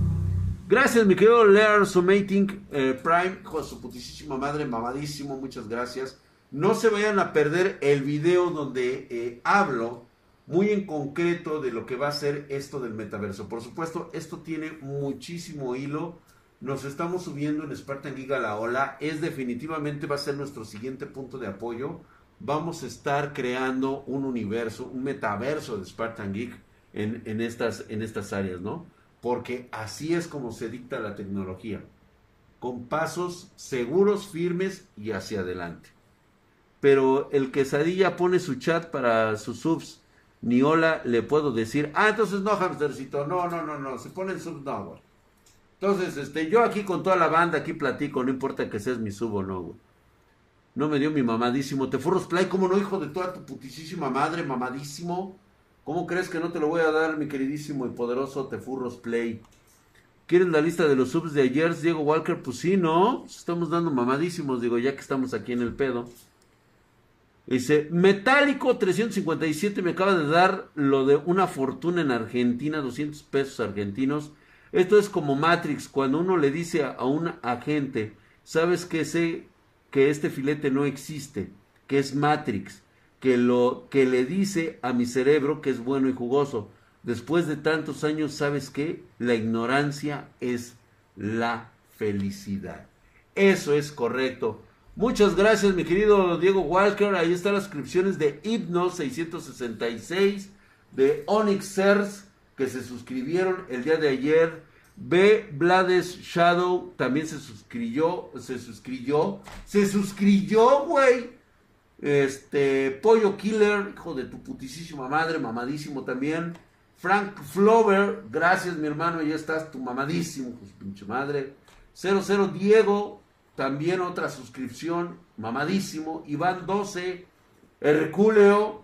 Gracias, mi querido Lear Sumating eh, Prime, hijo de su putísima madre, mamadísimo, muchas gracias. No se vayan a perder el video donde eh, hablo muy en concreto de lo que va a ser esto del metaverso. Por supuesto, esto tiene muchísimo hilo. Nos estamos subiendo en Spartan Giga la ola. Es definitivamente va a ser nuestro siguiente punto de apoyo. Vamos a estar creando un universo, un metaverso de Spartan Geek en, en, estas, en estas áreas, ¿no? Porque así es como se dicta la tecnología. Con pasos seguros, firmes y hacia adelante pero el quesadilla pone su chat para sus subs. Ni hola le puedo decir. Ah, entonces no, hamstercito. No, no, no, no. Se ponen subs, no. Entonces, este, yo aquí con toda la banda, aquí platico. No importa que seas mi sub o no, güey. No me dio mi mamadísimo. Te furros play, ¿cómo no, hijo de toda tu putísima madre, mamadísimo? ¿Cómo crees que no te lo voy a dar, mi queridísimo y poderoso Tefurros Play? ¿Quieren la lista de los subs de ayer, Diego Walker? Pues sí, ¿no? Estamos dando mamadísimos, digo, ya que estamos aquí en el pedo. Dice, Metálico 357 me acaba de dar lo de una fortuna en Argentina, 200 pesos argentinos. Esto es como Matrix, cuando uno le dice a un agente, sabes que sé que este filete no existe, que es Matrix, que lo que le dice a mi cerebro que es bueno y jugoso. Después de tantos años, ¿sabes qué? La ignorancia es la felicidad. Eso es correcto. Muchas gracias, mi querido Diego Walker. Ahí están las suscripciones de Hipno 666, de Onyx que se suscribieron el día de ayer. B. Blades Shadow también se suscribió, se suscribió, se suscribió, güey. Este, Pollo Killer, hijo de tu putísima madre, mamadísimo también. Frank Flover, gracias mi hermano, ya estás, tu mamadísimo, pues pinche madre. 00 Diego, también otra suscripción, mamadísimo. Iván 12, Herculeo,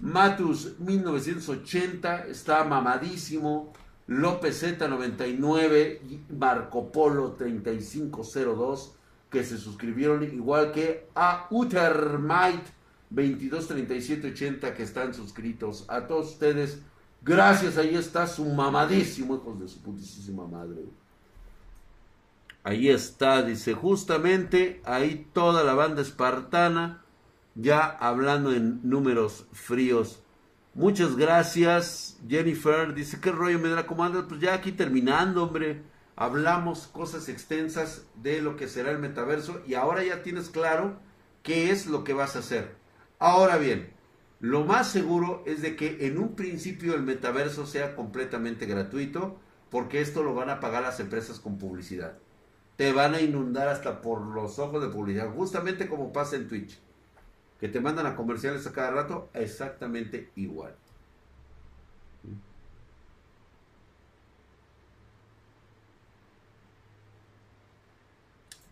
Matus 1980, está mamadísimo. López Z99 y Marco Polo 3502 que se suscribieron igual que a Utermite 223780 que están suscritos. A todos ustedes, gracias, ahí está su mamadísimo, hijos de su putísima madre. Ahí está, dice, justamente ahí toda la banda espartana, ya hablando en números fríos. Muchas gracias, Jennifer. Dice, ¿qué rollo me da la comanda? Pues ya aquí terminando, hombre. hablamos cosas extensas de lo que será el metaverso y ahora ya tienes claro qué es lo que vas a hacer. Ahora bien, lo más seguro es de que en un principio el metaverso sea completamente gratuito porque esto lo van a pagar las empresas con publicidad. Te van a inundar hasta por los ojos de publicidad, justamente como pasa en Twitch, que te mandan a comerciales a cada rato, exactamente igual.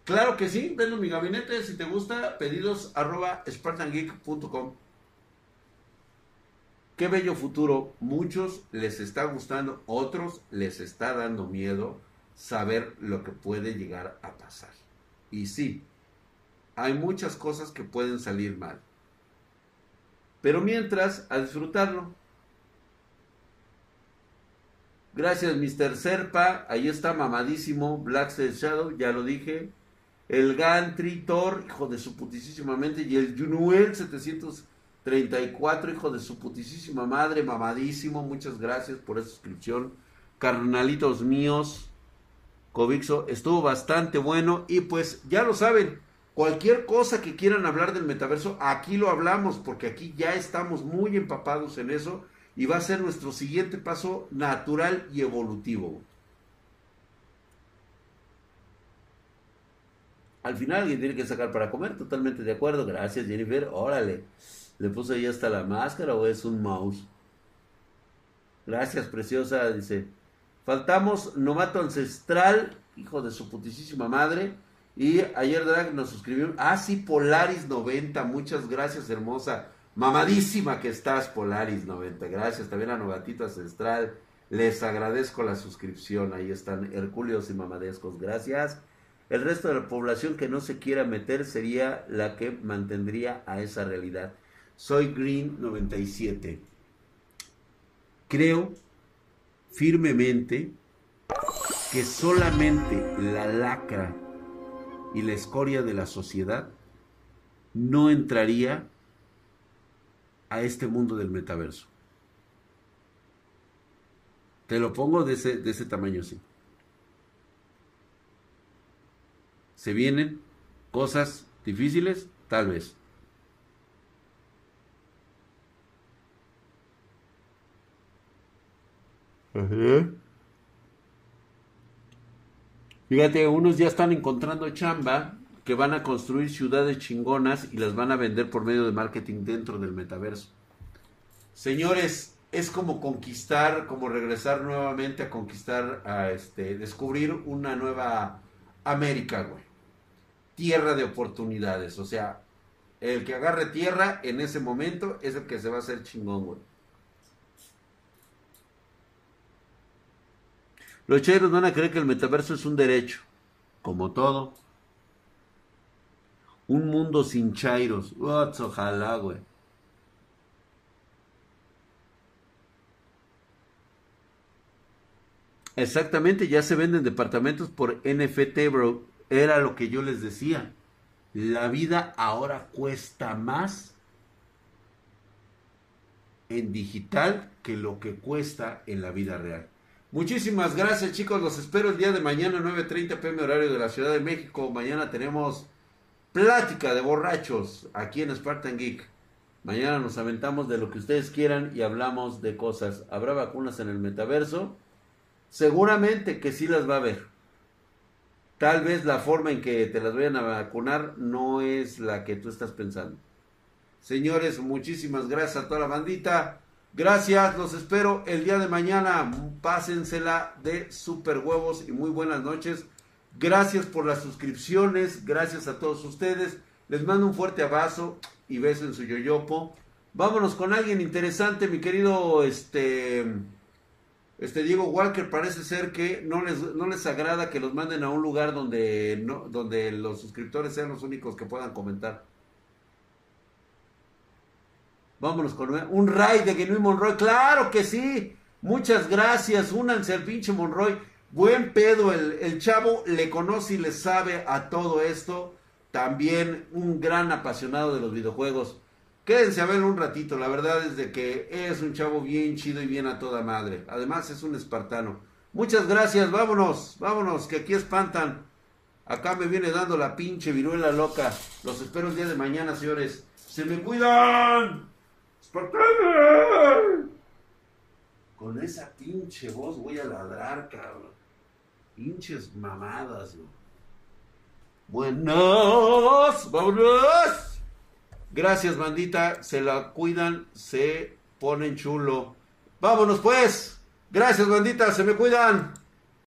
Claro que sí, ven en mi gabinete, si te gusta, pedidos arroba spartangeek.com. Qué bello futuro. Muchos les está gustando, otros les está dando miedo saber lo que puede llegar a pasar. Y sí, hay muchas cosas que pueden salir mal. Pero mientras, a disfrutarlo. Gracias, Mr. Serpa. Ahí está mamadísimo. Black Shadow, ya lo dije el Gantry Thor, hijo de su putísima mente, y el Junuel 734, hijo de su putísima madre, mamadísimo, muchas gracias por esa suscripción. Carnalitos míos, Covixo, estuvo bastante bueno y pues ya lo saben, cualquier cosa que quieran hablar del metaverso, aquí lo hablamos, porque aquí ya estamos muy empapados en eso y va a ser nuestro siguiente paso natural y evolutivo. Al final alguien tiene que sacar para comer, totalmente de acuerdo. Gracias, Jennifer. Órale. ¿Le puso ahí hasta la máscara o es un mouse? Gracias, preciosa. Dice, faltamos novato ancestral, hijo de su putísima madre. Y ayer Drag nos suscribió. Ah, sí, Polaris 90. Muchas gracias, hermosa. Mamadísima que estás, Polaris 90. Gracias. También a Novatito Ancestral. Les agradezco la suscripción. Ahí están Herculeos y Mamadescos. Gracias. El resto de la población que no se quiera meter sería la que mantendría a esa realidad. Soy Green 97. Creo firmemente que solamente la lacra y la escoria de la sociedad no entraría a este mundo del metaverso. Te lo pongo de ese, de ese tamaño así. se vienen cosas difíciles, tal vez. Fíjate, unos ya están encontrando chamba que van a construir ciudades chingonas y las van a vender por medio de marketing dentro del metaverso. Señores, es como conquistar, como regresar nuevamente a conquistar, a este, descubrir una nueva América, güey tierra de oportunidades. O sea, el que agarre tierra en ese momento es el que se va a hacer chingón, güey. Los chairos van a creer que el metaverso es un derecho, como todo. Un mundo sin chairos. ojalá, güey. Exactamente, ya se venden departamentos por NFT, bro era lo que yo les decía. La vida ahora cuesta más en digital que lo que cuesta en la vida real. Muchísimas gracias chicos, los espero el día de mañana 9.30 pm horario de la Ciudad de México. Mañana tenemos plática de borrachos aquí en Spartan Geek. Mañana nos aventamos de lo que ustedes quieran y hablamos de cosas. ¿Habrá vacunas en el metaverso? Seguramente que sí las va a haber. Tal vez la forma en que te las vayan a vacunar no es la que tú estás pensando. Señores, muchísimas gracias a toda la bandita. Gracias, los espero el día de mañana. Pásensela de super huevos y muy buenas noches. Gracias por las suscripciones, gracias a todos ustedes. Les mando un fuerte abrazo y beso en su yoyopo. Vámonos con alguien interesante, mi querido este este Diego Walker parece ser que no les, no les agrada que los manden a un lugar donde, no, donde los suscriptores sean los únicos que puedan comentar. Vámonos con un raid de Genuine Monroy. Claro que sí. Muchas gracias. Únanse al pinche Monroy. Buen pedo. El, el chavo le conoce y le sabe a todo esto. También un gran apasionado de los videojuegos. Quédense a verlo un ratito, la verdad es de que es un chavo bien chido y bien a toda madre. Además es un espartano. Muchas gracias, vámonos, vámonos, que aquí espantan. Acá me viene dando la pinche viruela loca. Los espero el día de mañana, señores. ¡Se me cuidan! ¡Espartanos! Con esa pinche voz voy a ladrar, cabrón. Pinches mamadas, güey. Buenos, vámonos. Gracias, bandita. Se la cuidan, se ponen chulo. Vámonos, pues. Gracias, bandita. Se me cuidan.